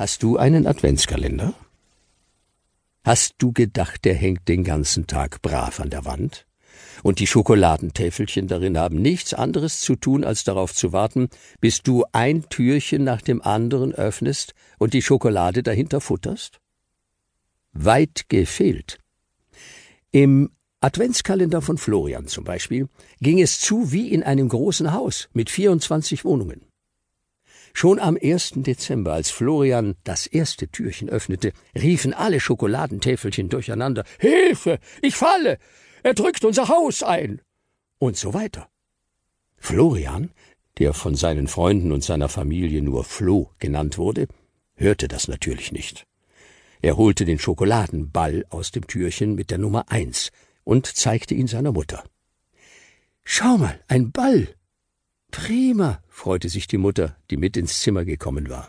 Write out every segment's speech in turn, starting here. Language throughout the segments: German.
Hast du einen Adventskalender? Hast du gedacht, der hängt den ganzen Tag brav an der Wand? Und die Schokoladentäfelchen darin haben nichts anderes zu tun, als darauf zu warten, bis du ein Türchen nach dem anderen öffnest und die Schokolade dahinter futterst? Weit gefehlt. Im Adventskalender von Florian zum Beispiel ging es zu wie in einem großen Haus mit 24 Wohnungen. Schon am 1. Dezember, als Florian das erste Türchen öffnete, riefen alle Schokoladentäfelchen durcheinander Hilfe. Ich falle. Er drückt unser Haus ein. Und so weiter. Florian, der von seinen Freunden und seiner Familie nur Flo genannt wurde, hörte das natürlich nicht. Er holte den Schokoladenball aus dem Türchen mit der Nummer eins und zeigte ihn seiner Mutter. Schau mal, ein Ball. Prima, freute sich die Mutter, die mit ins Zimmer gekommen war.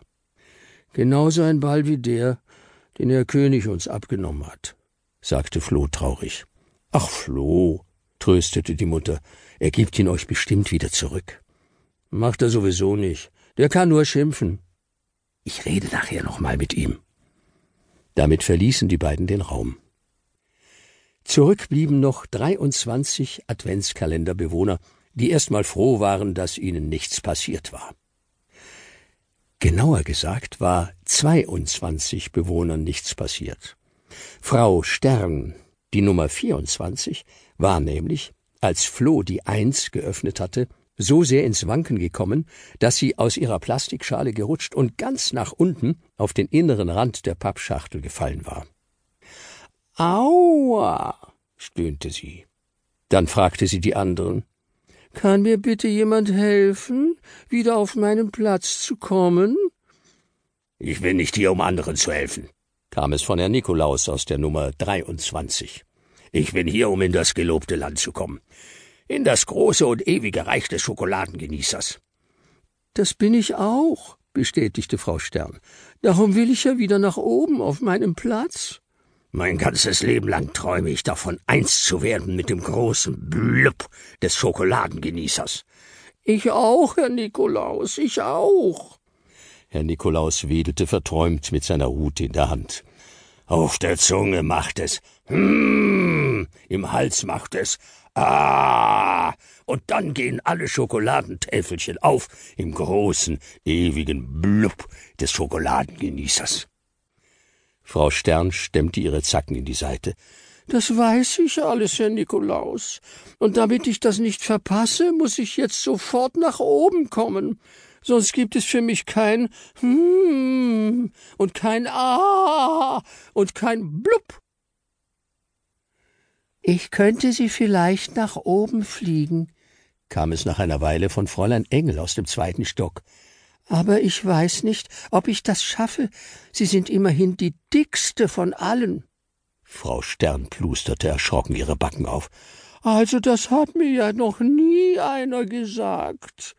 Genauso ein Ball wie der, den Herr König uns abgenommen hat, sagte Floh traurig. Ach, Floh, tröstete die Mutter, er gibt ihn euch bestimmt wieder zurück. Macht er sowieso nicht. Der kann nur schimpfen. Ich rede nachher noch mal mit ihm. Damit verließen die beiden den Raum. Zurück blieben noch 23 Adventskalenderbewohner, die erstmal froh waren, dass ihnen nichts passiert war. Genauer gesagt war 22 Bewohnern nichts passiert. Frau Stern, die Nummer 24, war nämlich, als Floh die Eins geöffnet hatte, so sehr ins Wanken gekommen, dass sie aus ihrer Plastikschale gerutscht und ganz nach unten auf den inneren Rand der Pappschachtel gefallen war. Aua, stöhnte sie. Dann fragte sie die anderen. Kann mir bitte jemand helfen, wieder auf meinen Platz zu kommen? Ich bin nicht hier, um anderen zu helfen, kam es von Herrn Nikolaus aus der Nummer 23. Ich bin hier, um in das gelobte Land zu kommen in das große und ewige Reich des Schokoladengenießers. Das bin ich auch, bestätigte Frau Stern. Darum will ich ja wieder nach oben auf meinem Platz. Mein ganzes Leben lang träume ich davon, eins zu werden mit dem großen Blub des Schokoladengenießers. Ich auch, Herr Nikolaus, ich auch. Herr Nikolaus wedelte verträumt mit seiner Rute in der Hand. Auf der Zunge macht es, hm, im Hals macht es, Ah! Und dann gehen alle Schokoladentäfelchen auf im großen, ewigen Blub des Schokoladengenießers. Frau Stern stemmte ihre Zacken in die Seite. Das weiß ich alles, Herr Nikolaus. Und damit ich das nicht verpasse, muss ich jetzt sofort nach oben kommen. Sonst gibt es für mich kein Hm und kein Ah und kein Blub ich könnte Sie vielleicht nach oben fliegen, kam es nach einer Weile von Fräulein Engel aus dem zweiten Stock. Aber ich weiß nicht, ob ich das schaffe. Sie sind immerhin die dickste von allen. Frau Stern plusterte erschrocken ihre Backen auf. Also das hat mir ja noch nie einer gesagt.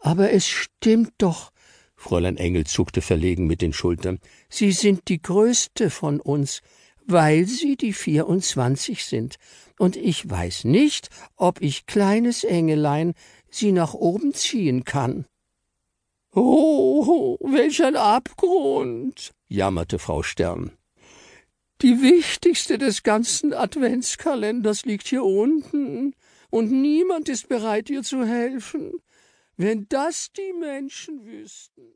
Aber es stimmt doch. Fräulein Engel zuckte verlegen mit den Schultern. Sie sind die größte von uns weil sie die vierundzwanzig sind, und ich weiß nicht, ob ich, kleines Engelein, sie nach oben ziehen kann. Oh, welch ein Abgrund, jammerte Frau Stern. Die wichtigste des ganzen Adventskalenders liegt hier unten, und niemand ist bereit, ihr zu helfen. Wenn das die Menschen wüssten.